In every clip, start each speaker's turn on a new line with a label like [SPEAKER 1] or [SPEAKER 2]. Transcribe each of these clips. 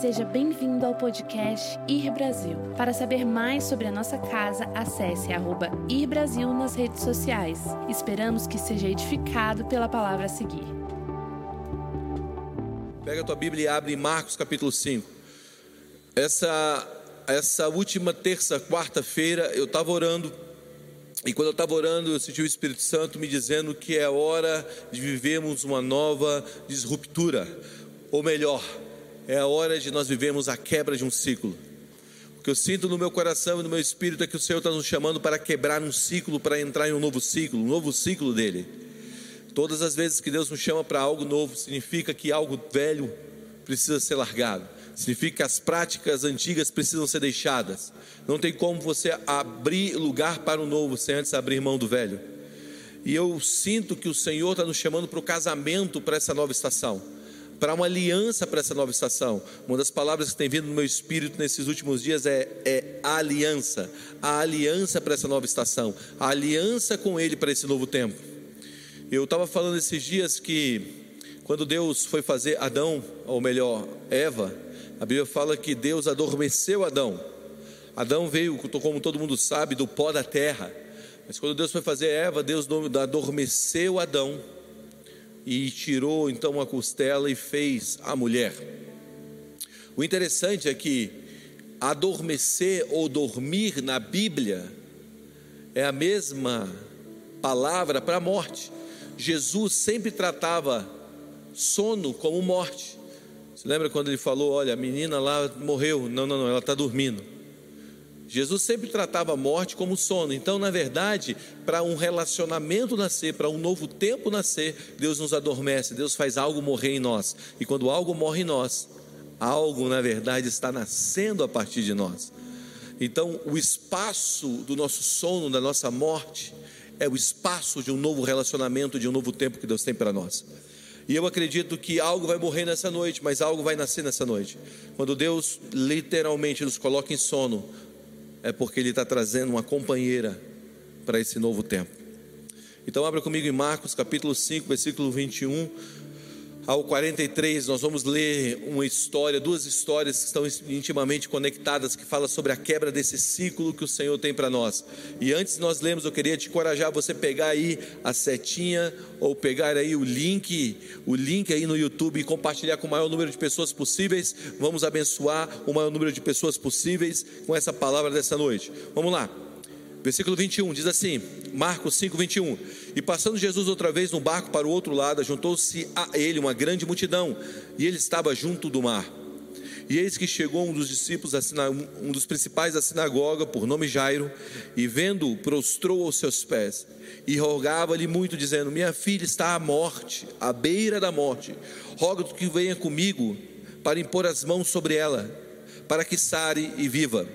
[SPEAKER 1] Seja bem-vindo ao podcast Ir Brasil. Para saber mais sobre a nossa casa, acesse arroba Ir Brasil nas redes sociais. Esperamos que seja edificado pela palavra a seguir.
[SPEAKER 2] Pega a tua Bíblia e abre Marcos capítulo 5. Essa, essa última terça, quarta-feira, eu estava orando e quando eu estava orando, eu senti o Espírito Santo me dizendo que é hora de vivermos uma nova disruptura, ou melhor, é a hora de nós vivermos a quebra de um ciclo. O que eu sinto no meu coração e no meu espírito é que o Senhor está nos chamando para quebrar um ciclo, para entrar em um novo ciclo, um novo ciclo dele. Todas as vezes que Deus nos chama para algo novo, significa que algo velho precisa ser largado. Significa que as práticas antigas precisam ser deixadas. Não tem como você abrir lugar para o novo sem antes abrir mão do velho. E eu sinto que o Senhor está nos chamando para o casamento para essa nova estação para uma aliança para essa nova estação. Uma das palavras que tem vindo no meu espírito nesses últimos dias é, é aliança. A aliança para essa nova estação. A aliança com Ele para esse novo tempo. Eu estava falando esses dias que quando Deus foi fazer Adão, ou melhor, Eva, a Bíblia fala que Deus adormeceu Adão. Adão veio, como todo mundo sabe, do pó da terra. Mas quando Deus foi fazer Eva, Deus adormeceu Adão e tirou então uma costela e fez a mulher. O interessante é que adormecer ou dormir na Bíblia é a mesma palavra para morte. Jesus sempre tratava sono como morte. Você lembra quando ele falou: Olha, a menina lá morreu? Não, não, não, ela está dormindo. Jesus sempre tratava a morte como sono. Então, na verdade, para um relacionamento nascer, para um novo tempo nascer, Deus nos adormece, Deus faz algo morrer em nós. E quando algo morre em nós, algo, na verdade, está nascendo a partir de nós. Então, o espaço do nosso sono, da nossa morte, é o espaço de um novo relacionamento, de um novo tempo que Deus tem para nós. E eu acredito que algo vai morrer nessa noite, mas algo vai nascer nessa noite. Quando Deus literalmente nos coloca em sono, é porque Ele está trazendo uma companheira para esse novo tempo. Então, abra comigo em Marcos capítulo 5, versículo 21 ao 43, nós vamos ler uma história, duas histórias que estão intimamente conectadas, que fala sobre a quebra desse ciclo que o Senhor tem para nós. E antes de nós lermos, eu queria te encorajar você pegar aí a setinha ou pegar aí o link, o link aí no YouTube e compartilhar com o maior número de pessoas possíveis. Vamos abençoar o maior número de pessoas possíveis com essa palavra dessa noite. Vamos lá. Versículo 21 diz assim, Marcos 5, 21. E passando Jesus outra vez no barco para o outro lado, juntou-se a ele uma grande multidão, e ele estava junto do mar. E eis que chegou um dos discípulos, um dos principais da sinagoga, por nome Jairo, e vendo, prostrou aos seus pés, e rogava-lhe muito, dizendo: Minha filha está à morte, à beira da morte. Rogo-te que venha comigo para impor as mãos sobre ela, para que sare e viva.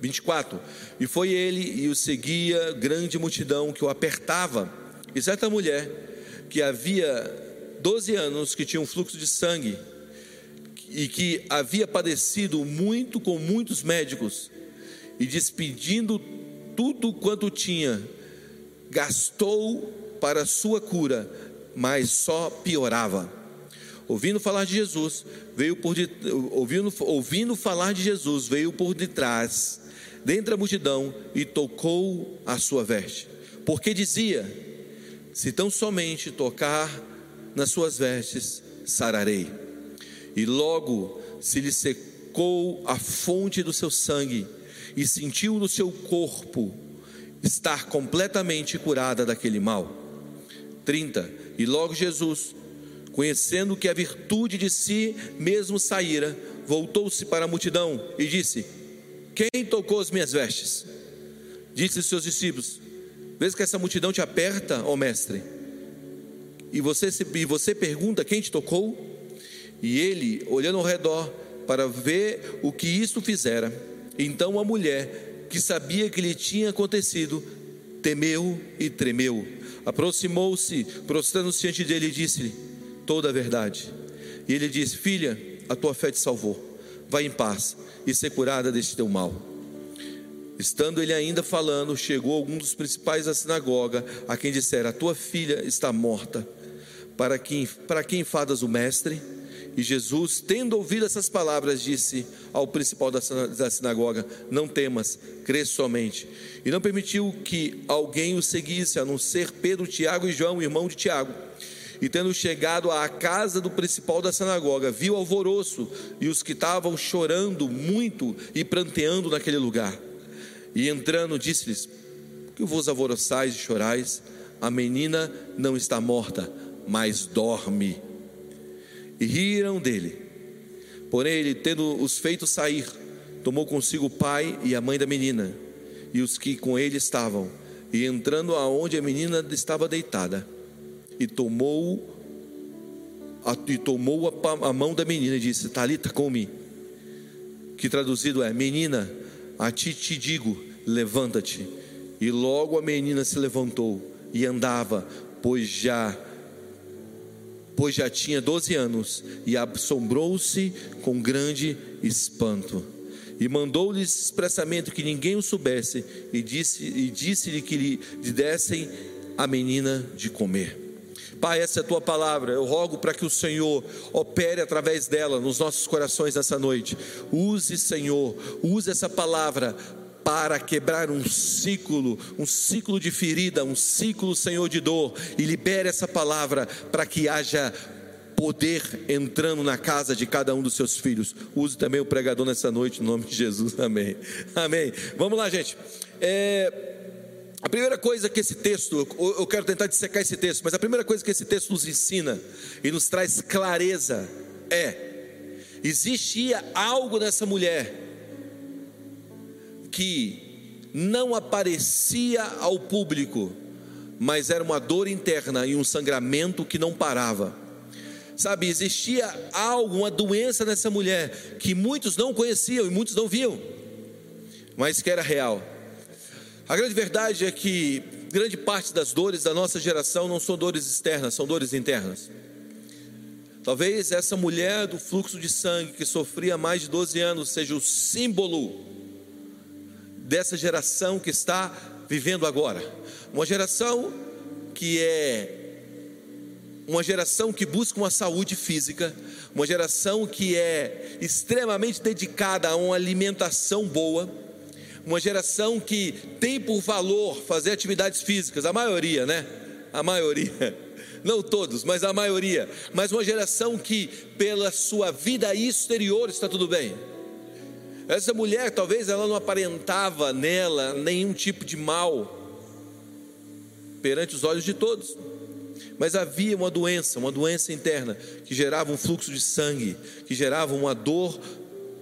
[SPEAKER 2] 24. E foi ele e o seguia grande multidão que o apertava. E certa mulher que havia 12 anos que tinha um fluxo de sangue e que havia padecido muito com muitos médicos e despedindo tudo quanto tinha, gastou para sua cura, mas só piorava. Ouvindo falar de Jesus, veio por de, ouvindo, ouvindo falar de Jesus, veio por detrás dentre a multidão e tocou a sua veste, porque dizia: Se tão somente tocar nas suas vestes, sararei. E logo se lhe secou a fonte do seu sangue, e sentiu no seu corpo estar completamente curada daquele mal. 30. E logo Jesus, conhecendo que a virtude de si mesmo saíra, voltou-se para a multidão e disse: quem tocou as minhas vestes? Disse aos seus discípulos: Vês que essa multidão te aperta, ó mestre? E você, e você pergunta: Quem te tocou? E ele, olhando ao redor para ver o que isto fizera, então a mulher, que sabia que lhe tinha acontecido, temeu e tremeu. Aproximou-se, prostrando-se diante dele, e disse-lhe toda a verdade. E ele disse: Filha, a tua fé te salvou. Vai em paz e ser curada deste teu mal. Estando ele ainda falando, chegou algum dos principais da sinagoga, a quem dissera: A tua filha está morta. Para quem, para quem fadas o mestre? E Jesus, tendo ouvido essas palavras, disse ao principal da sinagoga: Não temas, crê somente. E não permitiu que alguém o seguisse, a não ser Pedro, Tiago e João, irmão de Tiago. E tendo chegado à casa do principal da sinagoga, viu alvoroço e os que estavam chorando muito e pranteando naquele lugar. E entrando, disse-lhes: Que vos alvoroçais e chorais? A menina não está morta, mas dorme. E riram dele. Porém, ele, tendo os feito sair, tomou consigo o pai e a mãe da menina, e os que com ele estavam, e entrando aonde a menina estava deitada, e tomou a, e tomou a, a mão da menina e disse: Talita, come. Que traduzido é: Menina, a ti te digo, levanta-te. E logo a menina se levantou e andava, pois já pois já tinha 12 anos, e assombrou-se com grande espanto. E mandou-lhes expressamente que ninguém o soubesse, e disse-lhe e disse que lhe dessem a menina de comer. Pai, essa é a tua palavra. Eu rogo para que o Senhor opere através dela nos nossos corações nessa noite. Use, Senhor, use essa palavra para quebrar um ciclo, um ciclo de ferida, um ciclo, Senhor, de dor, e libere essa palavra para que haja poder entrando na casa de cada um dos seus filhos. Use também o pregador nessa noite, no nome de Jesus. Amém. Amém. Vamos lá, gente. É. A primeira coisa que esse texto, eu quero tentar dissecar esse texto, mas a primeira coisa que esse texto nos ensina e nos traz clareza é: existia algo nessa mulher que não aparecia ao público, mas era uma dor interna e um sangramento que não parava. Sabe, existia algo, uma doença nessa mulher que muitos não conheciam e muitos não viam, mas que era real. A grande verdade é que grande parte das dores da nossa geração não são dores externas, são dores internas. Talvez essa mulher do fluxo de sangue que sofria mais de 12 anos seja o símbolo dessa geração que está vivendo agora. Uma geração que é uma geração que busca uma saúde física, uma geração que é extremamente dedicada a uma alimentação boa uma geração que tem por valor fazer atividades físicas, a maioria, né? A maioria. Não todos, mas a maioria. Mas uma geração que, pela sua vida exterior, está tudo bem. Essa mulher, talvez ela não aparentava nela nenhum tipo de mal perante os olhos de todos. Mas havia uma doença, uma doença interna, que gerava um fluxo de sangue, que gerava uma dor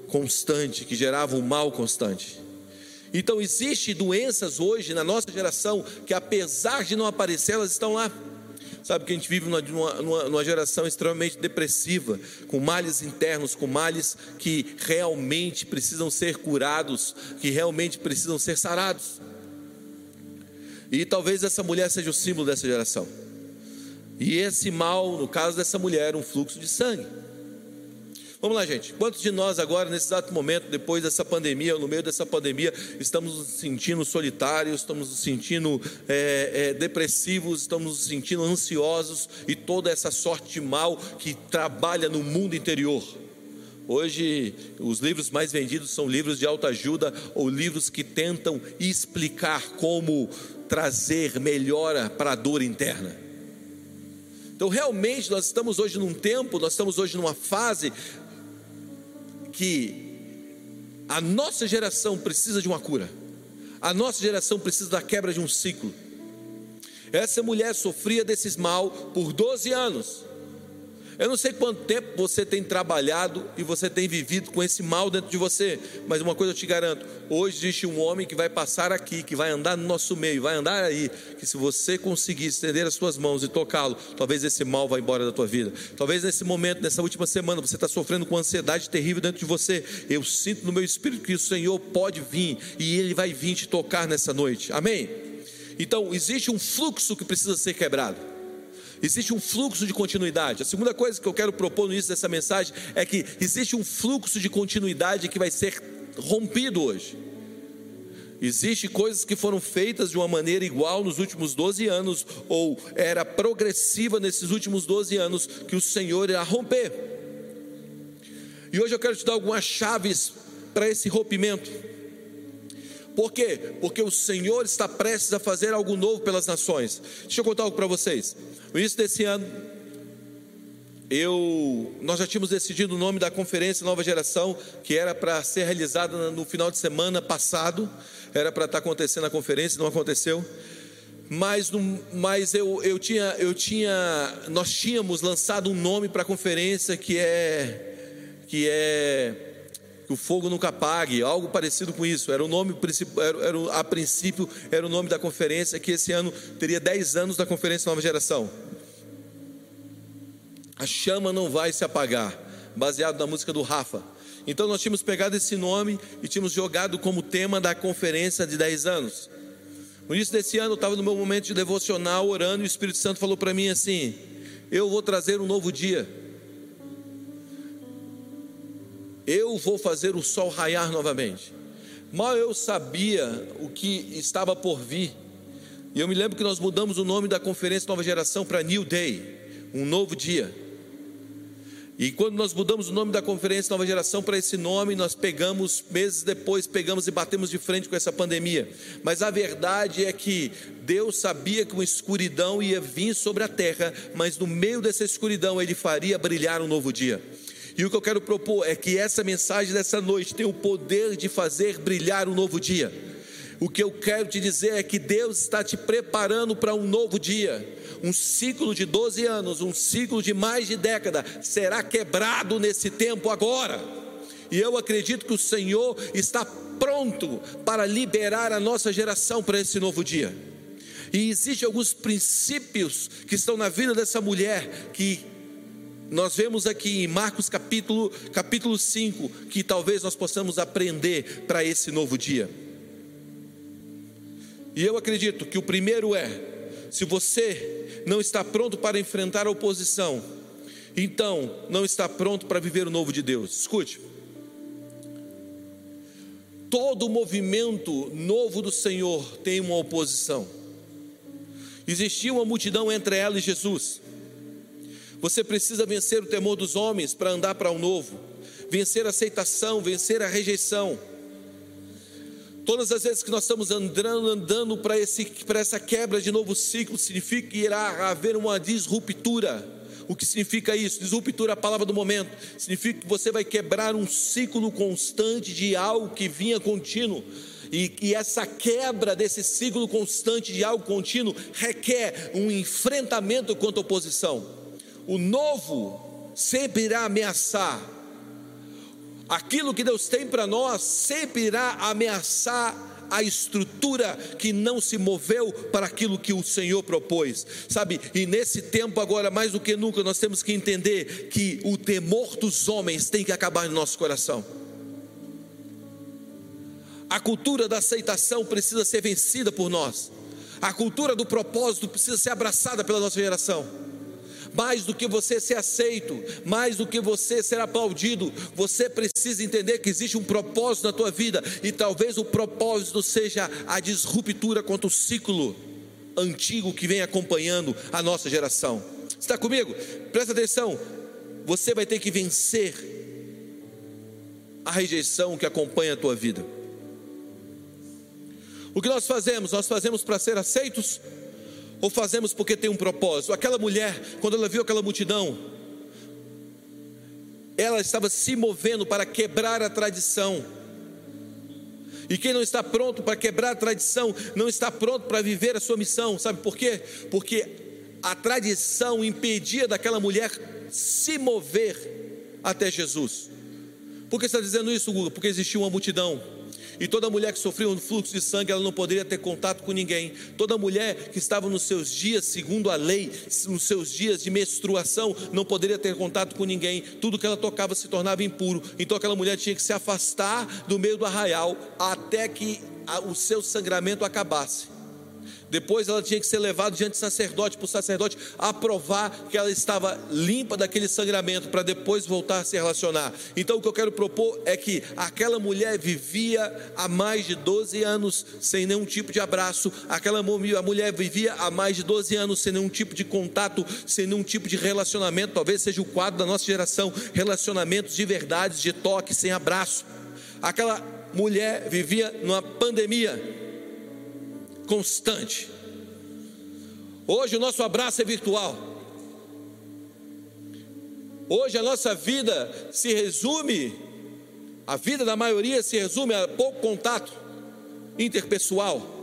[SPEAKER 2] constante, que gerava um mal constante. Então, existem doenças hoje na nossa geração que, apesar de não aparecer, elas estão lá. Sabe que a gente vive numa, numa, numa, geração extremamente depressiva, com males internos, com males que realmente precisam ser curados, que realmente precisam ser sarados. E talvez essa mulher seja o símbolo dessa geração. E esse mal, no caso dessa mulher, um fluxo de sangue. Vamos lá, gente. Quantos de nós agora, nesse exato momento, depois dessa pandemia, ou no meio dessa pandemia, estamos nos sentindo solitários, estamos nos sentindo é, é, depressivos, estamos nos sentindo ansiosos e toda essa sorte mal que trabalha no mundo interior? Hoje, os livros mais vendidos são livros de autoajuda ou livros que tentam explicar como trazer melhora para a dor interna. Então, realmente, nós estamos hoje num tempo, nós estamos hoje numa fase que a nossa geração precisa de uma cura, a nossa geração precisa da quebra de um ciclo. Essa mulher sofria desses mal por 12 anos. Eu não sei quanto tempo você tem trabalhado e você tem vivido com esse mal dentro de você, mas uma coisa eu te garanto: hoje existe um homem que vai passar aqui, que vai andar no nosso meio, vai andar aí, que se você conseguir estender as suas mãos e tocá-lo, talvez esse mal vá embora da tua vida. Talvez nesse momento, nessa última semana, você está sofrendo com ansiedade terrível dentro de você. Eu sinto no meu espírito que o Senhor pode vir e Ele vai vir te tocar nessa noite. Amém? Então, existe um fluxo que precisa ser quebrado. Existe um fluxo de continuidade. A segunda coisa que eu quero propor no início dessa mensagem é que existe um fluxo de continuidade que vai ser rompido hoje. Existem coisas que foram feitas de uma maneira igual nos últimos 12 anos, ou era progressiva nesses últimos 12 anos, que o Senhor irá romper. E hoje eu quero te dar algumas chaves para esse rompimento. Por quê? Porque o Senhor está prestes a fazer algo novo pelas nações. Deixa eu contar algo para vocês. No início desse ano, eu, nós já tínhamos decidido o nome da conferência Nova Geração, que era para ser realizada no final de semana passado, era para estar acontecendo a conferência, não aconteceu. Mas, mas eu, eu, tinha, eu tinha, nós tínhamos lançado um nome para a conferência que é, que é que o fogo nunca apague, algo parecido com isso. Era o nome era, era, a princípio era o nome da conferência que esse ano teria 10 anos da conferência Nova Geração. A chama não vai se apagar, baseado na música do Rafa. Então nós tínhamos pegado esse nome e tínhamos jogado como tema da conferência de 10 anos. No início desse ano eu estava no meu momento de devocional orando e o Espírito Santo falou para mim assim: Eu vou trazer um novo dia. Eu vou fazer o sol raiar novamente. Mal eu sabia o que estava por vir. E eu me lembro que nós mudamos o nome da conferência Nova Geração para New Day, um novo dia. E quando nós mudamos o nome da conferência Nova Geração para esse nome, nós pegamos, meses depois, pegamos e batemos de frente com essa pandemia. Mas a verdade é que Deus sabia que uma escuridão ia vir sobre a terra, mas no meio dessa escuridão Ele faria brilhar um novo dia. E o que eu quero propor é que essa mensagem dessa noite tem o poder de fazer brilhar um novo dia. O que eu quero te dizer é que Deus está te preparando para um novo dia. Um ciclo de 12 anos, um ciclo de mais de década, será quebrado nesse tempo agora. E eu acredito que o Senhor está pronto para liberar a nossa geração para esse novo dia. E existem alguns princípios que estão na vida dessa mulher que nós vemos aqui em Marcos capítulo, capítulo 5 que talvez nós possamos aprender para esse novo dia. E eu acredito que o primeiro é: se você não está pronto para enfrentar a oposição, então não está pronto para viver o novo de Deus. Escute. Todo movimento novo do Senhor tem uma oposição. Existia uma multidão entre ela e Jesus. Você precisa vencer o temor dos homens para andar para o novo, vencer a aceitação, vencer a rejeição. Todas as vezes que nós estamos andando, andando para, esse, para essa quebra de novo ciclo, significa que irá haver uma disruptura. O que significa isso? Disruptura é a palavra do momento. Significa que você vai quebrar um ciclo constante de algo que vinha contínuo. E, e, essa quebra desse ciclo constante de algo contínuo requer um enfrentamento contra a oposição. O novo sempre irá ameaçar aquilo que Deus tem para nós sempre irá ameaçar a estrutura que não se moveu para aquilo que o Senhor propôs, sabe? E nesse tempo agora, mais do que nunca, nós temos que entender que o temor dos homens tem que acabar no nosso coração. A cultura da aceitação precisa ser vencida por nós. A cultura do propósito precisa ser abraçada pela nossa geração mais do que você ser aceito, mais do que você ser aplaudido, você precisa entender que existe um propósito na tua vida e talvez o propósito seja a disruptura contra o ciclo antigo que vem acompanhando a nossa geração. Está comigo? Presta atenção. Você vai ter que vencer a rejeição que acompanha a tua vida. O que nós fazemos? Nós fazemos para ser aceitos ou fazemos porque tem um propósito? Aquela mulher, quando ela viu aquela multidão, ela estava se movendo para quebrar a tradição. E quem não está pronto para quebrar a tradição, não está pronto para viver a sua missão. Sabe por quê? Porque a tradição impedia daquela mulher se mover até Jesus. Por que está dizendo isso, Guga? Porque existia uma multidão e toda mulher que sofria um fluxo de sangue, ela não poderia ter contato com ninguém. Toda mulher que estava nos seus dias, segundo a lei, nos seus dias de menstruação, não poderia ter contato com ninguém. Tudo que ela tocava se tornava impuro. Então aquela mulher tinha que se afastar do meio do arraial até que o seu sangramento acabasse. Depois ela tinha que ser levada diante do sacerdote, para o sacerdote aprovar que ela estava limpa daquele sangramento, para depois voltar a se relacionar. Então o que eu quero propor é que aquela mulher vivia há mais de 12 anos sem nenhum tipo de abraço, aquela mulher vivia há mais de 12 anos sem nenhum tipo de contato, sem nenhum tipo de relacionamento. Talvez seja o quadro da nossa geração: relacionamentos de verdade, de toque, sem abraço. Aquela mulher vivia numa pandemia constante. Hoje o nosso abraço é virtual. Hoje a nossa vida se resume, a vida da maioria se resume a pouco contato interpessoal.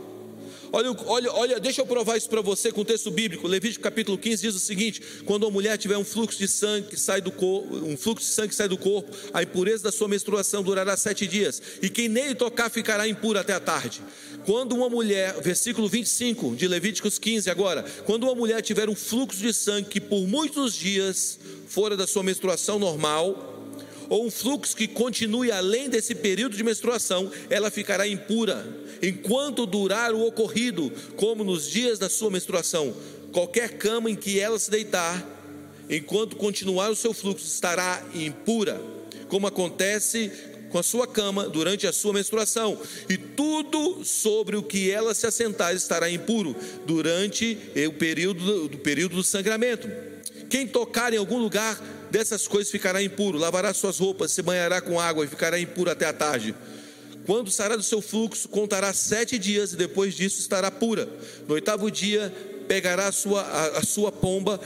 [SPEAKER 2] Olha, olha, olha, deixa eu provar isso para você com o texto bíblico. Levítico capítulo 15 diz o seguinte: quando uma mulher tiver um fluxo de sangue que sai do corpo, um fluxo de sangue que sai do corpo, a impureza da sua menstruação durará sete dias, e quem nele tocar ficará impuro até a tarde. Quando uma mulher, versículo 25 de Levíticos 15 agora, quando uma mulher tiver um fluxo de sangue que por muitos dias fora da sua menstruação normal, ou um fluxo que continue além desse período de menstruação, ela ficará impura, enquanto durar o ocorrido, como nos dias da sua menstruação. Qualquer cama em que ela se deitar, enquanto continuar o seu fluxo, estará impura, como acontece com a sua cama durante a sua menstruação, e tudo sobre o que ela se assentar estará impuro durante o período do período do sangramento. Quem tocar em algum lugar dessas coisas ficará impuro, lavará suas roupas, se banhará com água e ficará impuro até a tarde. Quando sairá do seu fluxo, contará sete dias e depois disso estará pura. No oitavo dia, pegará a sua, a, a sua pomba,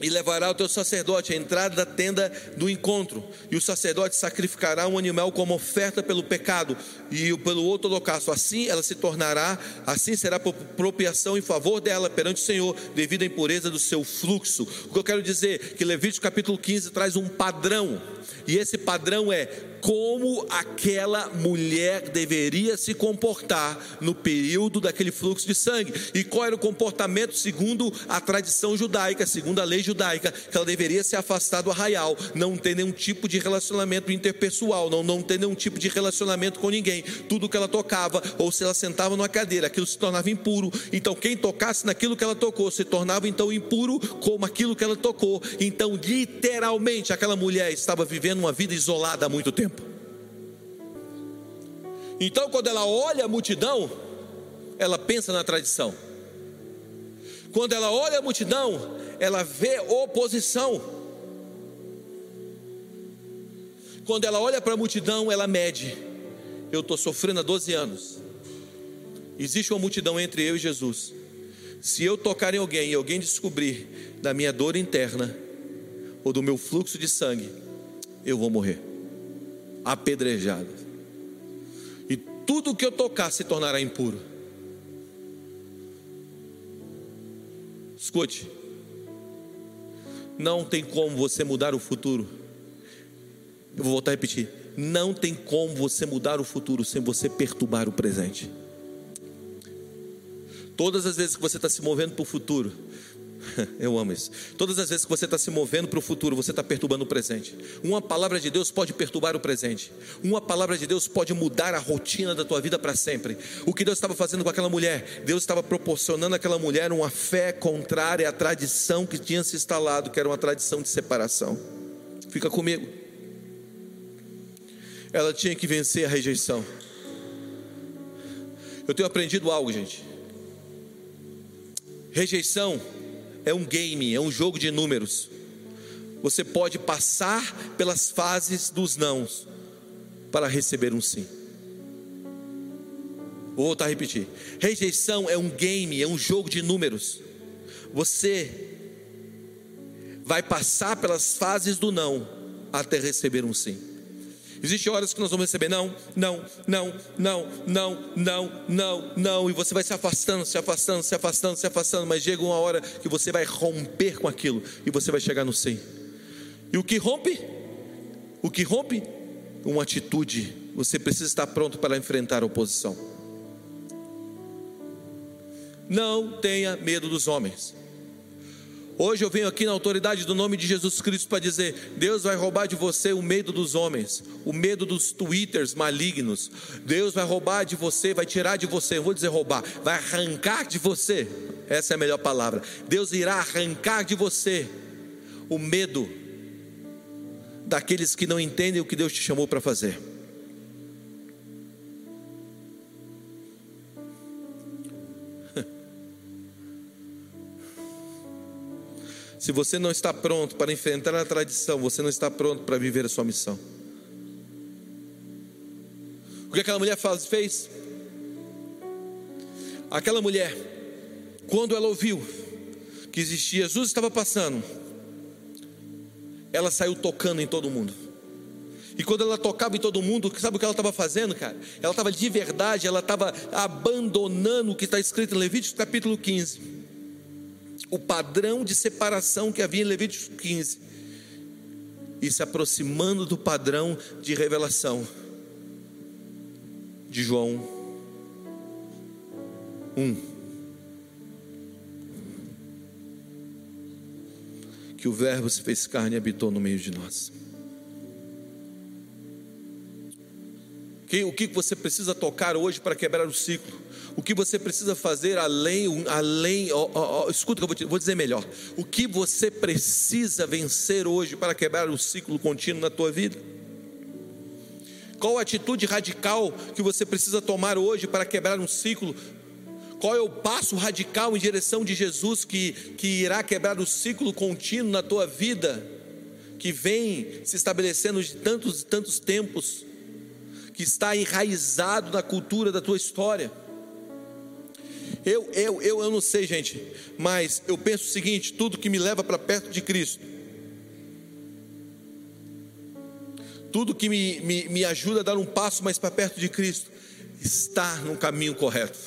[SPEAKER 2] e levará o teu sacerdote à entrada da tenda do encontro, e o sacerdote sacrificará um animal como oferta pelo pecado e pelo outro holocausto. Assim ela se tornará, assim será propriação em favor dela perante o Senhor, devido à impureza do seu fluxo. O que eu quero dizer que Levítico capítulo 15 traz um padrão, e esse padrão é como aquela mulher deveria se comportar no período daquele fluxo de sangue, e qual era o comportamento segundo a tradição judaica, segundo a lei judaica, que ela deveria se afastar do arraial, não ter nenhum tipo de relacionamento interpessoal, não, não ter nenhum tipo de relacionamento com ninguém. Tudo que ela tocava, ou se ela sentava numa cadeira, aquilo se tornava impuro. Então, quem tocasse naquilo que ela tocou se tornava então impuro como aquilo que ela tocou. Então, literalmente, aquela mulher estava vivendo uma vida isolada há muito tempo. Então, quando ela olha a multidão, ela pensa na tradição. Quando ela olha a multidão, ela vê oposição. Quando ela olha para a multidão, ela mede. Eu estou sofrendo há 12 anos. Existe uma multidão entre eu e Jesus. Se eu tocar em alguém e alguém descobrir da minha dor interna ou do meu fluxo de sangue, eu vou morrer apedrejado. Tudo que eu tocar se tornará impuro. Escute, não tem como você mudar o futuro. Eu vou voltar a repetir. Não tem como você mudar o futuro sem você perturbar o presente. Todas as vezes que você está se movendo para o futuro, eu amo isso. Todas as vezes que você está se movendo para o futuro, você está perturbando o presente. Uma palavra de Deus pode perturbar o presente. Uma palavra de Deus pode mudar a rotina da tua vida para sempre. O que Deus estava fazendo com aquela mulher? Deus estava proporcionando àquela mulher uma fé contrária à tradição que tinha se instalado, que era uma tradição de separação. Fica comigo. Ela tinha que vencer a rejeição. Eu tenho aprendido algo, gente. Rejeição é um game, é um jogo de números. Você pode passar pelas fases dos nãos para receber um sim. Vou voltar a repetir. Rejeição é um game, é um jogo de números. Você vai passar pelas fases do não até receber um sim. Existem horas que nós vamos receber não, não, não, não, não, não, não, não, e você vai se afastando, se afastando, se afastando, se afastando, mas chega uma hora que você vai romper com aquilo e você vai chegar no sim. E o que rompe? O que rompe? Uma atitude. Você precisa estar pronto para enfrentar a oposição. Não tenha medo dos homens. Hoje eu venho aqui na autoridade do nome de Jesus Cristo para dizer: Deus vai roubar de você o medo dos homens, o medo dos twitters malignos. Deus vai roubar de você, vai tirar de você, não vou dizer roubar, vai arrancar de você. Essa é a melhor palavra. Deus irá arrancar de você o medo daqueles que não entendem o que Deus te chamou para fazer. Se você não está pronto para enfrentar a tradição, você não está pronto para viver a sua missão. O que aquela mulher fez? Aquela mulher, quando ela ouviu que existia Jesus estava passando, ela saiu tocando em todo mundo. E quando ela tocava em todo mundo, sabe o que ela estava fazendo, cara? Ela estava de verdade, ela estava abandonando o que está escrito em Levítico capítulo 15 o padrão de separação que havia em Levítico 15 e se aproximando do padrão de revelação de João 1. Que o Verbo se fez carne e habitou no meio de nós. o que você precisa tocar hoje para quebrar o ciclo? O que você precisa fazer além, além, escuta que eu vou, te, vou dizer melhor. O que você precisa vencer hoje para quebrar o ciclo contínuo na tua vida? Qual a atitude radical que você precisa tomar hoje para quebrar um ciclo? Qual é o passo radical em direção de Jesus que, que irá quebrar o ciclo contínuo na tua vida, que vem se estabelecendo de tantos e tantos tempos? que está enraizado na cultura da tua história. Eu, eu, eu, eu não sei, gente, mas eu penso o seguinte: tudo que me leva para perto de Cristo, tudo que me, me, me ajuda a dar um passo mais para perto de Cristo, está no caminho correto.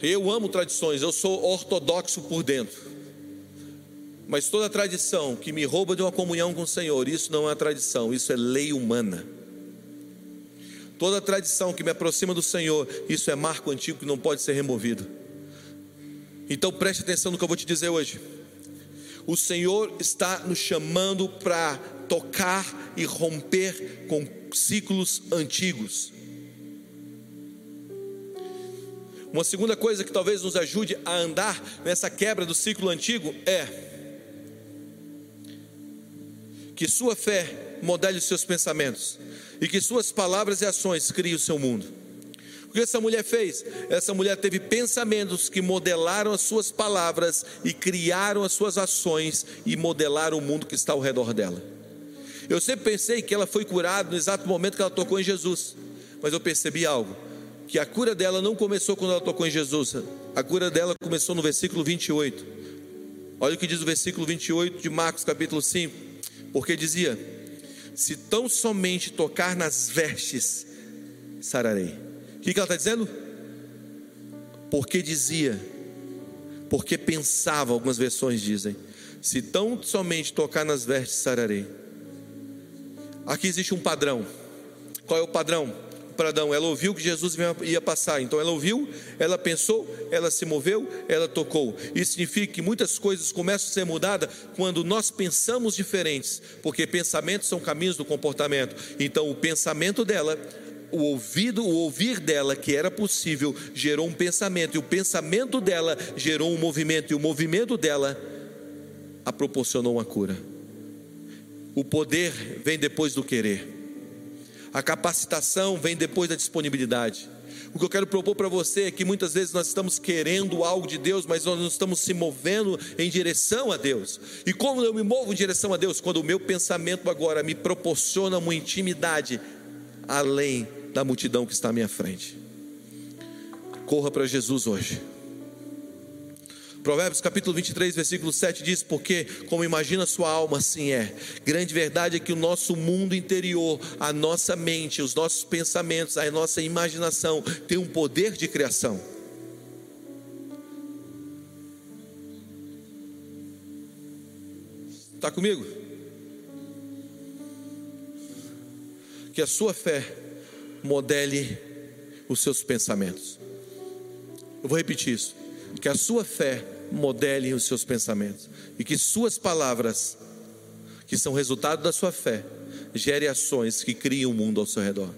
[SPEAKER 2] Eu amo tradições, eu sou ortodoxo por dentro. Mas toda tradição que me rouba de uma comunhão com o Senhor, isso não é tradição, isso é lei humana. Toda tradição que me aproxima do Senhor, isso é marco antigo que não pode ser removido. Então preste atenção no que eu vou te dizer hoje. O Senhor está nos chamando para tocar e romper com ciclos antigos. Uma segunda coisa que talvez nos ajude a andar nessa quebra do ciclo antigo é que sua fé modele os seus pensamentos e que suas palavras e ações criem o seu mundo. O que essa mulher fez? Essa mulher teve pensamentos que modelaram as suas palavras e criaram as suas ações e modelaram o mundo que está ao redor dela. Eu sempre pensei que ela foi curada no exato momento que ela tocou em Jesus, mas eu percebi algo: que a cura dela não começou quando ela tocou em Jesus, a cura dela começou no versículo 28. Olha o que diz o versículo 28 de Marcos, capítulo 5, porque dizia: se tão somente tocar nas vestes, sararei. O que, ela está dizendo? Porque dizia, porque pensava, algumas versões dizem, se tão somente tocar nas vestes, sararei. Aqui existe um padrão. Qual é o padrão? Para Adão. Ela ouviu que Jesus ia passar. Então ela ouviu, ela pensou, ela se moveu, ela tocou. Isso significa que muitas coisas começam a ser mudadas quando nós pensamos diferentes, porque pensamentos são caminhos do comportamento. Então o pensamento dela o ouvido, o ouvir dela que era possível gerou um pensamento, e o pensamento dela gerou um movimento, e o movimento dela a proporcionou uma cura. O poder vem depois do querer. A capacitação vem depois da disponibilidade. O que eu quero propor para você é que muitas vezes nós estamos querendo algo de Deus, mas nós não estamos se movendo em direção a Deus. E como eu me movo em direção a Deus? Quando o meu pensamento agora me proporciona uma intimidade além da multidão que está à minha frente. Corra para Jesus hoje. Provérbios capítulo 23, versículo 7 diz: Porque, como imagina sua alma, assim é. Grande verdade é que o nosso mundo interior, a nossa mente, os nossos pensamentos, a nossa imaginação tem um poder de criação. Está comigo? Que a sua fé modele os seus pensamentos. Eu vou repetir isso. Que a sua fé modelem os seus pensamentos e que suas palavras, que são resultado da sua fé, gerem ações que criem o um mundo ao seu redor.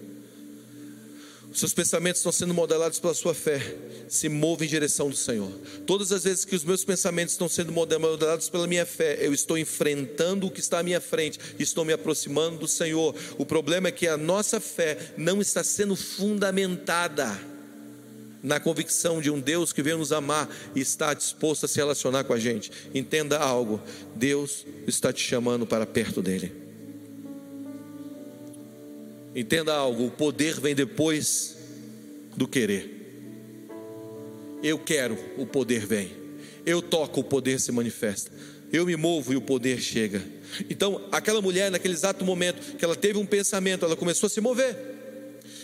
[SPEAKER 2] Seus pensamentos estão sendo modelados pela sua fé. Se move em direção do Senhor. Todas as vezes que os meus pensamentos estão sendo modelados pela minha fé, eu estou enfrentando o que está à minha frente, estou me aproximando do Senhor. O problema é que a nossa fé não está sendo fundamentada na convicção de um Deus que veio nos amar e está disposto a se relacionar com a gente. Entenda algo: Deus está te chamando para perto dele. Entenda algo: o poder vem depois do querer. Eu quero, o poder vem. Eu toco, o poder se manifesta. Eu me movo e o poder chega. Então, aquela mulher, naquele exato momento que ela teve um pensamento, ela começou a se mover.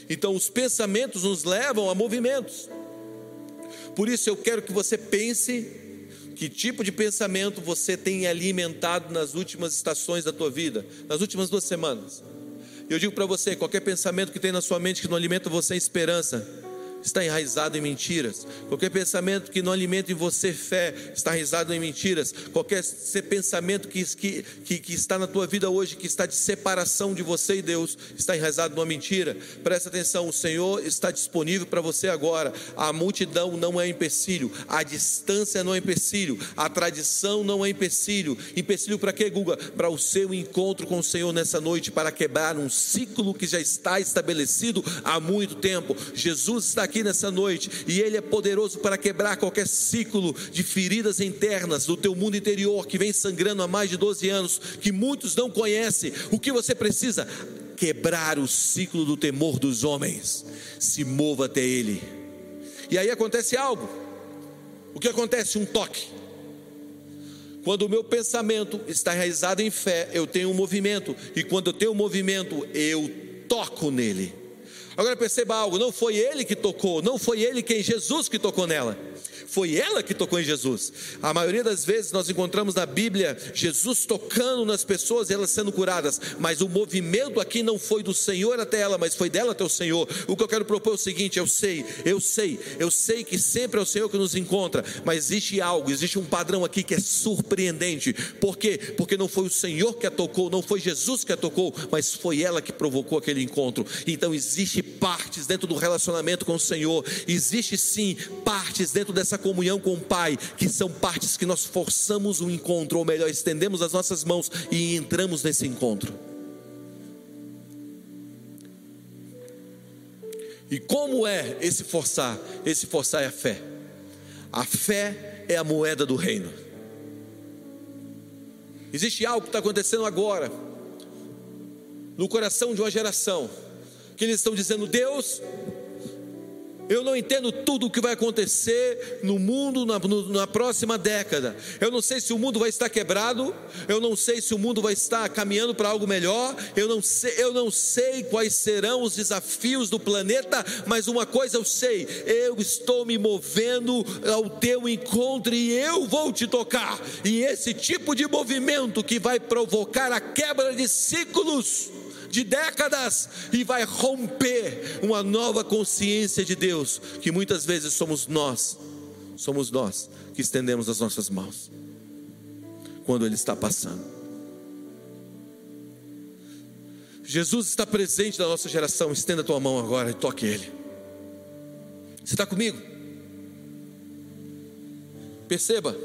[SPEAKER 2] Então, os pensamentos nos levam a movimentos. Por isso, eu quero que você pense que tipo de pensamento você tem alimentado nas últimas estações da tua vida, nas últimas duas semanas. Eu digo para você: qualquer pensamento que tem na sua mente que não alimenta você em esperança, está enraizado em mentiras. Qualquer pensamento que não alimenta em você fé está enraizado em mentiras. Qualquer pensamento que, que, que, está na tua vida hoje, que está de separação de você e Deus, está enraizado numa mentira. Presta atenção, o Senhor está disponível para você agora. A multidão não é empecilho, a distância não é empecilho, a tradição não é empecilho. Empecilho para quê, Guga? Para o seu encontro com o Senhor nessa noite, para quebrar um ciclo que já está estabelecido há muito tempo. Jesus está aqui aqui nessa noite e Ele é poderoso para quebrar qualquer ciclo de feridas internas do teu mundo interior que vem sangrando há mais de 12 anos, que muitos não conhecem. O que você precisa? Quebrar o ciclo do temor dos homens. Se mova até Ele. E aí acontece algo. O que acontece? Um toque. Quando o meu pensamento está enraizado em fé, eu tenho um movimento. E quando eu tenho um movimento, eu toco nele. Agora perceba algo: não foi ele que tocou, não foi ele quem Jesus que tocou nela. Foi ela que tocou em Jesus. A maioria das vezes nós encontramos na Bíblia Jesus tocando nas pessoas e elas sendo curadas, mas o movimento aqui não foi do Senhor até ela, mas foi dela até o Senhor. O que eu quero propor é o seguinte: eu sei, eu sei, eu sei que sempre é o Senhor que nos encontra, mas existe algo, existe um padrão aqui que é surpreendente. Por quê? Porque não foi o Senhor que a tocou, não foi Jesus que a tocou, mas foi ela que provocou aquele encontro. Então existe partes dentro do relacionamento com o Senhor, existe sim partes dentro dessa essa comunhão com o Pai, que são partes que nós forçamos o encontro, ou melhor, estendemos as nossas mãos e entramos nesse encontro. E como é esse forçar? Esse forçar é a fé. A fé é a moeda do reino. Existe algo que está acontecendo agora, no coração de uma geração, que eles estão dizendo: Deus, eu não entendo tudo o que vai acontecer no mundo na, na, próxima década. Eu não sei se o mundo vai estar quebrado. Eu não sei se o mundo vai estar caminhando para algo melhor. Eu não, sei, eu não sei quais serão os desafios do planeta. Mas uma coisa eu sei: eu estou me movendo ao teu encontro e eu vou te tocar. E esse tipo de movimento que vai provocar a quebra de ciclos de décadas e vai romper uma nova consciência de Deus, que muitas vezes somos nós, somos nós que estendemos as nossas mãos quando Ele está passando. Jesus está presente na nossa geração, estenda a tua mão agora e toque Ele. Você está comigo? Perceba.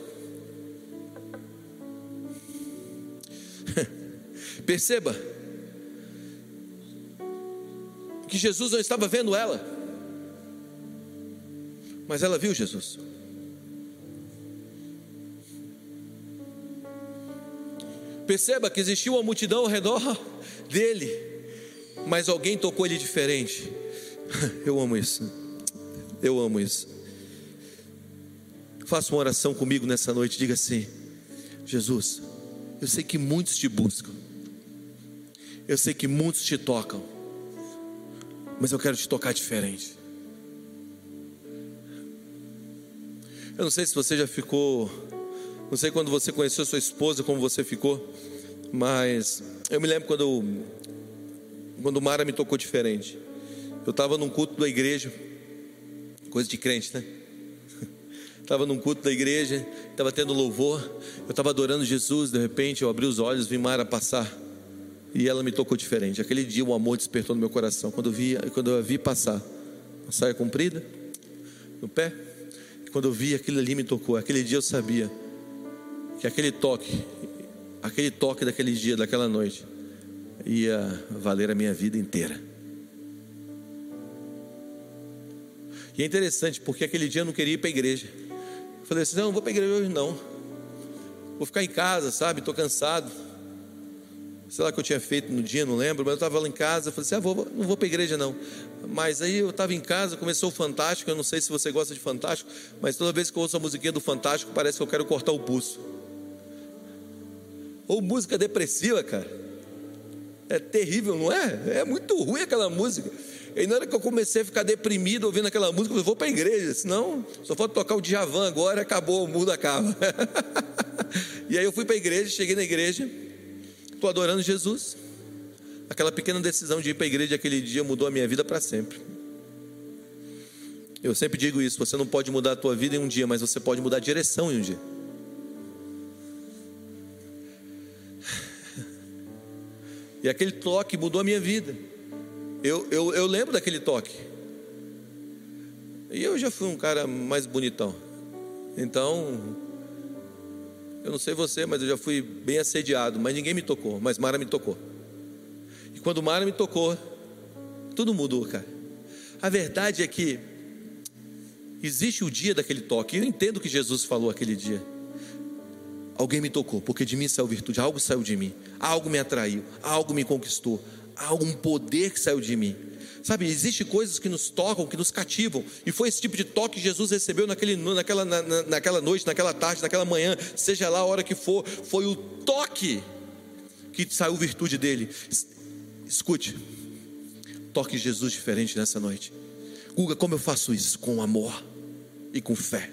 [SPEAKER 2] Perceba que Jesus não estava vendo ela, mas ela viu Jesus. Perceba que existiu uma multidão ao redor dele, mas alguém tocou ele diferente. Eu amo isso. Eu amo isso. Faça uma oração comigo nessa noite. Diga assim: Jesus, eu sei que muitos te buscam. Eu sei que muitos te tocam mas eu quero te tocar diferente. Eu não sei se você já ficou, não sei quando você conheceu sua esposa, como você ficou, mas eu me lembro quando quando Mara me tocou diferente. Eu estava num culto da igreja, coisa de crente, né? Estava num culto da igreja, estava tendo louvor, eu estava adorando Jesus, de repente eu abri os olhos, vi Mara passar e ela me tocou diferente. Aquele dia o amor despertou no meu coração. Quando eu vi, quando eu a vi passar, uma saia comprida, no pé, quando eu vi aquilo ali me tocou. Aquele dia eu sabia que aquele toque, aquele toque daquele dia, daquela noite, ia valer a minha vida inteira. E é interessante, porque aquele dia eu não queria ir para a igreja. Eu falei assim: não, não vou para a igreja hoje não. Vou ficar em casa, sabe? Estou cansado. Sei lá o que eu tinha feito no dia, não lembro, mas eu estava lá em casa. Falei assim: ah, vou, não vou para a igreja não. Mas aí eu estava em casa, começou o Fantástico. Eu não sei se você gosta de Fantástico, mas toda vez que eu ouço a musiquinha do Fantástico, parece que eu quero cortar o pulso. Ou música depressiva, cara. É terrível, não é? É muito ruim aquela música. E na hora que eu comecei a ficar deprimido ouvindo aquela música, eu falei, vou para a igreja, senão só falta tocar o Djavan agora, acabou, o mundo acaba. e aí eu fui para a igreja, cheguei na igreja, estou adorando Jesus. Aquela pequena decisão de ir para a igreja aquele dia mudou a minha vida para sempre. Eu sempre digo isso: você não pode mudar a tua vida em um dia, mas você pode mudar a direção em um dia. E aquele toque mudou a minha vida. Eu, eu, eu lembro daquele toque. E eu já fui um cara mais bonitão. Então, eu não sei você, mas eu já fui bem assediado. Mas ninguém me tocou. Mas Mara me tocou. E quando Mara me tocou, tudo mudou, cara. A verdade é que existe o dia daquele toque. Eu entendo o que Jesus falou aquele dia. Alguém me tocou, porque de mim saiu virtude, algo saiu de mim, algo me atraiu, algo me conquistou, há um poder que saiu de mim. Sabe, existem coisas que nos tocam, que nos cativam. E foi esse tipo de toque que Jesus recebeu naquele, naquela, na, naquela noite, naquela tarde, naquela manhã, seja lá a hora que for. Foi o toque que saiu virtude dele. Escute, toque Jesus diferente nessa noite. Guga, como eu faço isso? Com amor e com fé.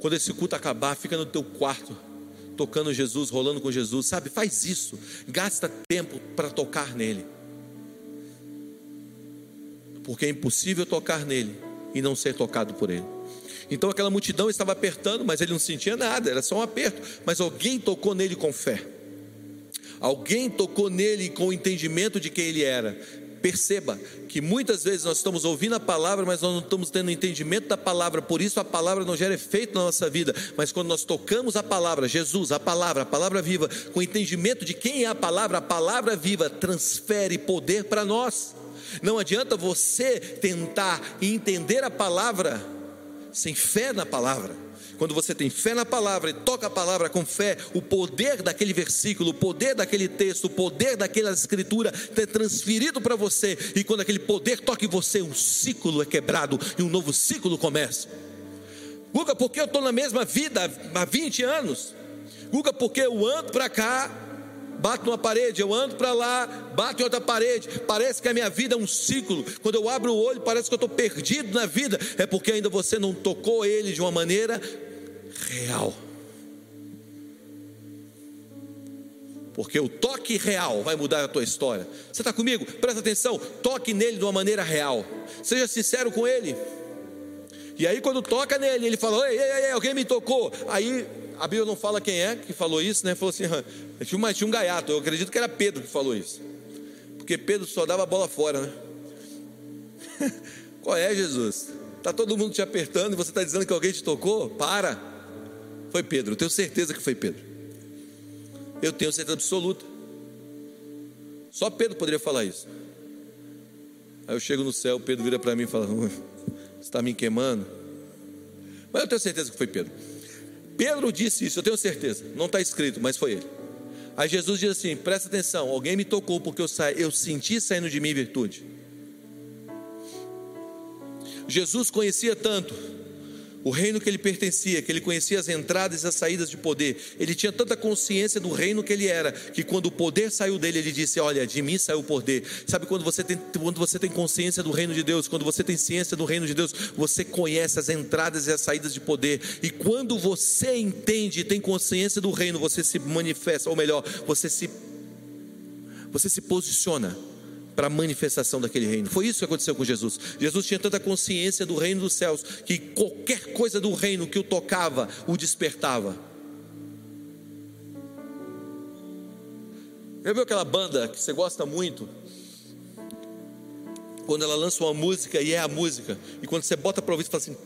[SPEAKER 2] Quando esse culto acabar, fica no teu quarto tocando Jesus, rolando com Jesus, sabe? Faz isso, gasta tempo para tocar nele, porque é impossível tocar nele e não ser tocado por ele. Então aquela multidão estava apertando, mas ele não sentia nada, era só um aperto. Mas alguém tocou nele com fé, alguém tocou nele com o entendimento de quem ele era. Perceba que muitas vezes nós estamos ouvindo a palavra, mas nós não estamos tendo entendimento da palavra, por isso a palavra não gera efeito na nossa vida. Mas quando nós tocamos a palavra, Jesus, a palavra, a palavra viva, com entendimento de quem é a palavra, a palavra viva transfere poder para nós. Não adianta você tentar entender a palavra sem fé na palavra. Quando você tem fé na palavra e toca a palavra com fé, o poder daquele versículo, o poder daquele texto, o poder daquela escritura é transferido para você. E quando aquele poder toca em você, um ciclo é quebrado e um novo ciclo começa. Guga, porque eu estou na mesma vida há 20 anos? Guga, porque eu ando para cá, bato numa parede, eu ando para lá, bato em outra parede. Parece que a minha vida é um ciclo. Quando eu abro o olho, parece que eu estou perdido na vida. É porque ainda você não tocou ele de uma maneira real. Porque o toque real vai mudar a tua história. Você está comigo? Presta atenção. Toque nele de uma maneira real. Seja sincero com ele. E aí, quando toca nele, ele fala: Ei, ei, ei, alguém me tocou. Aí a Bíblia não fala quem é que falou isso, né? Falou assim: uma, tinha um gaiato. Eu acredito que era Pedro que falou isso. Porque Pedro só dava a bola fora, né? Qual é, Jesus? Está todo mundo te apertando e você está dizendo que alguém te tocou? Para. Foi Pedro, eu tenho certeza que foi Pedro. Eu tenho certeza absoluta. Só Pedro poderia falar isso. Aí eu chego no céu, Pedro vira para mim e fala: Você está me queimando? Mas eu tenho certeza que foi Pedro. Pedro disse isso, eu tenho certeza. Não está escrito, mas foi ele. Aí Jesus diz assim: presta atenção, alguém me tocou porque eu, sa... eu senti saindo de mim virtude. Jesus conhecia tanto o reino que ele pertencia, que ele conhecia as entradas e as saídas de poder. Ele tinha tanta consciência do reino que ele era, que quando o poder saiu dele, ele disse: Olha, de mim saiu o poder. Sabe quando você tem, quando você tem consciência do reino de Deus, quando você tem ciência do reino de Deus, você conhece as entradas e as saídas de poder. E quando você entende e tem consciência do reino, você se manifesta, ou melhor, você se, você se posiciona para a manifestação daquele reino. Foi isso que aconteceu com Jesus. Jesus tinha tanta consciência do reino dos céus que qualquer coisa do reino que o tocava o despertava. Já viu aquela banda que você gosta muito? Quando ela lança uma música e é a música, e quando você bota para ouvir, você fala assim: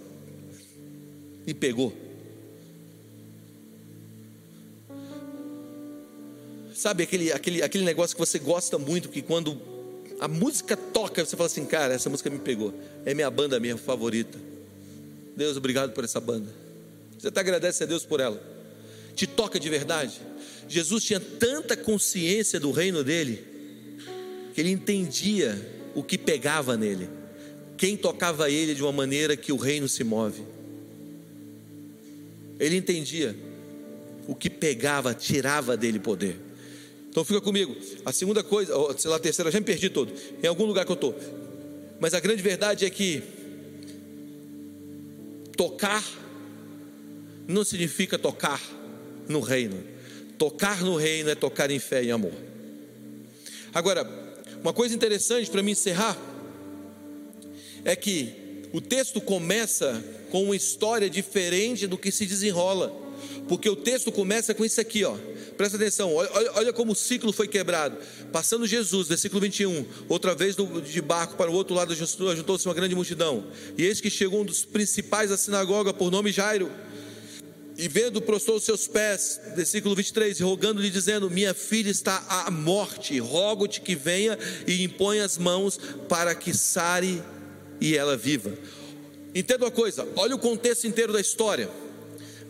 [SPEAKER 2] me pegou. Sabe aquele, aquele, aquele negócio que você gosta muito, que quando a música toca, você fala assim, cara, essa música me pegou. É minha banda minha favorita. Deus, obrigado por essa banda. Você até agradece a Deus por ela. Te toca de verdade. Jesus tinha tanta consciência do reino dele, que ele entendia o que pegava nele. Quem tocava ele de uma maneira que o reino se move. Ele entendia o que pegava, tirava dele poder. Então fica comigo. A segunda coisa, sei lá, a terceira, já me perdi todo. Em algum lugar que eu estou. Mas a grande verdade é que tocar não significa tocar no reino. Tocar no reino é tocar em fé e amor. Agora, uma coisa interessante para me encerrar é que o texto começa com uma história diferente do que se desenrola, porque o texto começa com isso aqui, ó. Presta atenção, olha, olha, como o ciclo foi quebrado. Passando Jesus, versículo 21, outra vez de barco para o outro lado juntou-se uma grande multidão. E eis que chegou um dos principais da sinagoga, por nome Jairo. E vendo, prostrou os seus pés, versículo 23, rogando-lhe, dizendo: Minha filha está à morte, rogo-te que venha e impõe as mãos para que sare e ela viva. Entenda uma coisa, olha o contexto inteiro da história.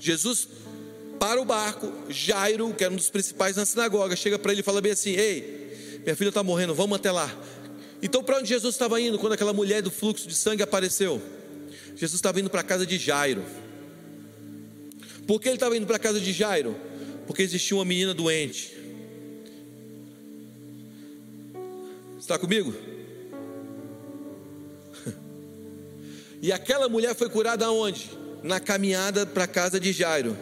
[SPEAKER 2] Jesus para o barco, Jairo, que era um dos principais na sinagoga, chega para ele e fala bem assim: Ei, minha filha está morrendo, vamos até lá. Então, para onde Jesus estava indo quando aquela mulher do fluxo de sangue apareceu? Jesus estava indo para a casa de Jairo. Por que ele estava indo para a casa de Jairo? Porque existia uma menina doente. Está comigo? E aquela mulher foi curada aonde? Na caminhada para a casa de Jairo.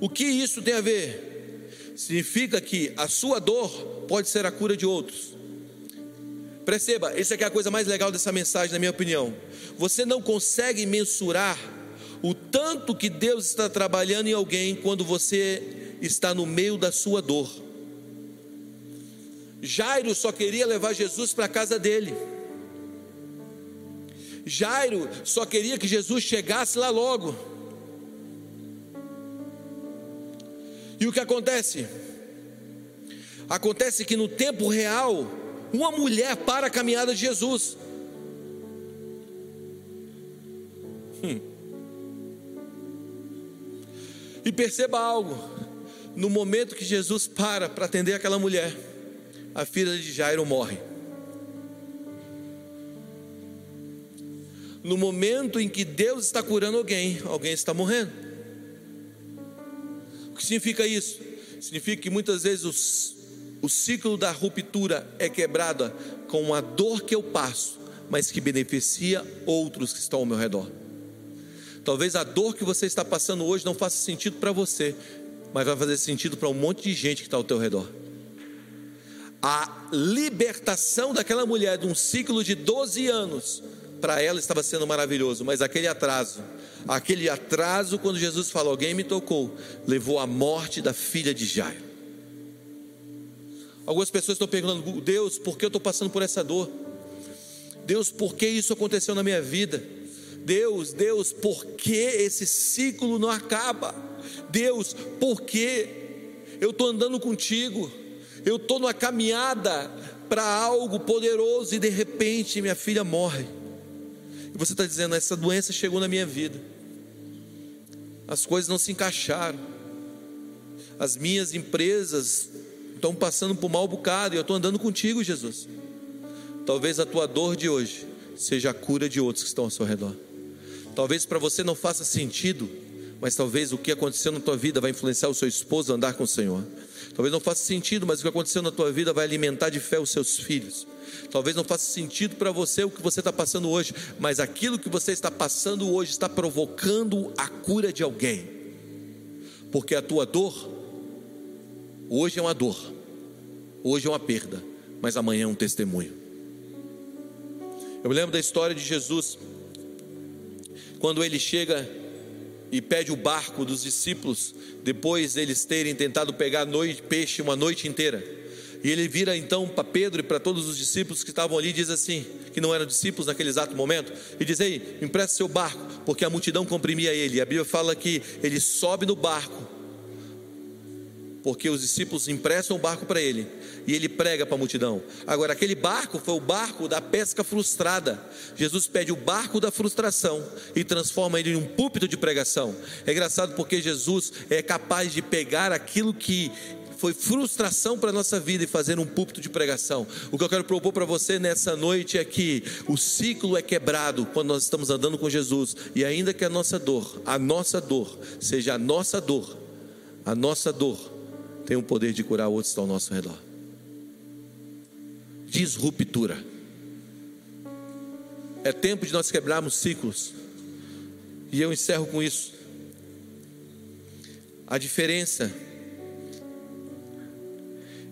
[SPEAKER 2] O que isso tem a ver? Significa que a sua dor pode ser a cura de outros. Perceba, essa é a coisa mais legal dessa mensagem, na minha opinião. Você não consegue mensurar o tanto que Deus está trabalhando em alguém quando você está no meio da sua dor. Jairo só queria levar Jesus para a casa dele. Jairo só queria que Jesus chegasse lá logo. E o que acontece? Acontece que no tempo real, uma mulher para a caminhada de Jesus. Hum. E perceba algo: no momento que Jesus para para atender aquela mulher, a filha de Jairo morre. No momento em que Deus está curando alguém, alguém está morrendo significa isso? Significa que muitas vezes o ciclo da ruptura é quebrado com a dor que eu passo, mas que beneficia outros que estão ao meu redor. Talvez a dor que você está passando hoje não faça sentido para você, mas vai fazer sentido para um monte de gente que está ao teu redor. A libertação daquela mulher de um ciclo de 12 anos, para ela estava sendo maravilhoso, mas aquele atraso Aquele atraso, quando Jesus falou, alguém me tocou, levou à morte da filha de Jairo. Algumas pessoas estão perguntando, Deus, por que eu estou passando por essa dor? Deus, por que isso aconteceu na minha vida? Deus, Deus, por que esse ciclo não acaba? Deus, por que eu estou andando contigo? Eu estou numa caminhada para algo poderoso e de repente minha filha morre. E você está dizendo: essa doença chegou na minha vida, as coisas não se encaixaram, as minhas empresas estão passando por mal bocado e eu estou andando contigo, Jesus. Talvez a tua dor de hoje seja a cura de outros que estão ao seu redor. Talvez para você não faça sentido, mas talvez o que aconteceu na tua vida vai influenciar o seu esposo a andar com o Senhor. Talvez não faça sentido, mas o que aconteceu na tua vida vai alimentar de fé os seus filhos. Talvez não faça sentido para você o que você está passando hoje, mas aquilo que você está passando hoje está provocando a cura de alguém. Porque a tua dor, hoje é uma dor, hoje é uma perda, mas amanhã é um testemunho. Eu me lembro da história de Jesus, quando ele chega e pede o barco dos discípulos, depois eles terem tentado pegar noite, peixe uma noite inteira. E ele vira então para Pedro e para todos os discípulos que estavam ali, e diz assim: que não eram discípulos naquele exato momento, e diz: Ei, empresta seu barco, porque a multidão comprimia ele. E a Bíblia fala que ele sobe no barco, porque os discípulos emprestam o barco para ele, e ele prega para a multidão. Agora, aquele barco foi o barco da pesca frustrada. Jesus pede o barco da frustração e transforma ele em um púlpito de pregação. É engraçado porque Jesus é capaz de pegar aquilo que foi frustração para a nossa vida e fazer um púlpito de pregação. O que eu quero propor para você nessa noite é que o ciclo é quebrado quando nós estamos andando com Jesus, e ainda que a nossa dor, a nossa dor, seja a nossa dor, a nossa dor tem o poder de curar outros que estão ao nosso redor. Disruptura. É tempo de nós quebrarmos ciclos. E eu encerro com isso. A diferença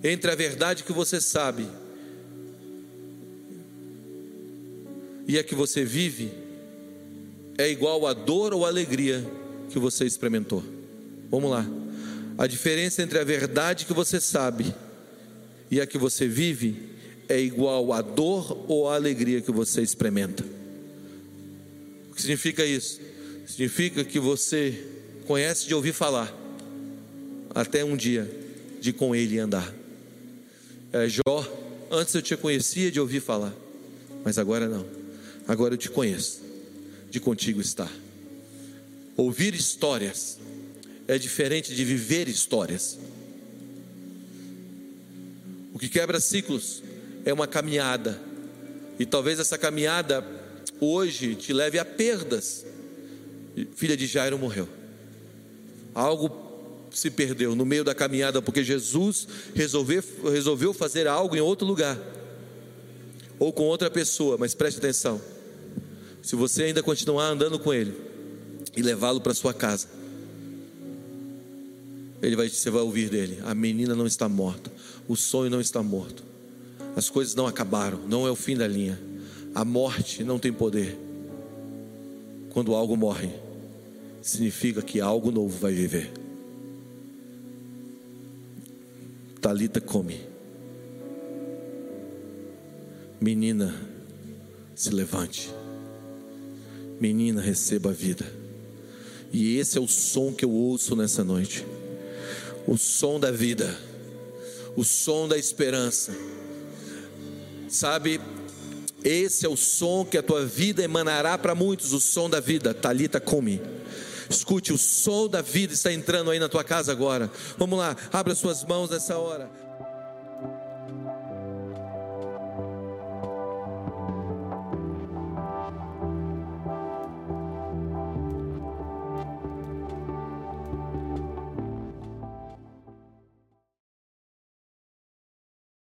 [SPEAKER 2] entre a verdade que você sabe e a que você vive é igual a dor ou alegria que você experimentou. Vamos lá. A diferença entre a verdade que você sabe e a que você vive é igual a dor ou a alegria que você experimenta. O que significa isso? Significa que você conhece de ouvir falar, até um dia de com ele andar é, Jó, antes eu te conhecia de ouvir falar, mas agora não. Agora eu te conheço, de contigo estar. Ouvir histórias é diferente de viver histórias. O que quebra ciclos é uma caminhada, e talvez essa caminhada hoje te leve a perdas. Filha de Jairo morreu. Algo se perdeu no meio da caminhada porque Jesus resolveu, resolveu fazer algo em outro lugar ou com outra pessoa, mas preste atenção. Se você ainda continuar andando com ele e levá-lo para sua casa, ele vai, você vai ouvir dele: a menina não está morta, o sonho não está morto, as coisas não acabaram, não é o fim da linha, a morte não tem poder. Quando algo morre, significa que algo novo vai viver. Talita come. Menina, se levante. Menina, receba a vida. E esse é o som que eu ouço nessa noite. O som da vida. O som da esperança. Sabe, esse é o som que a tua vida emanará para muitos, o som da vida. Talita come. Escute, o som da vida está entrando aí na tua casa agora. Vamos lá, abra suas mãos nessa hora.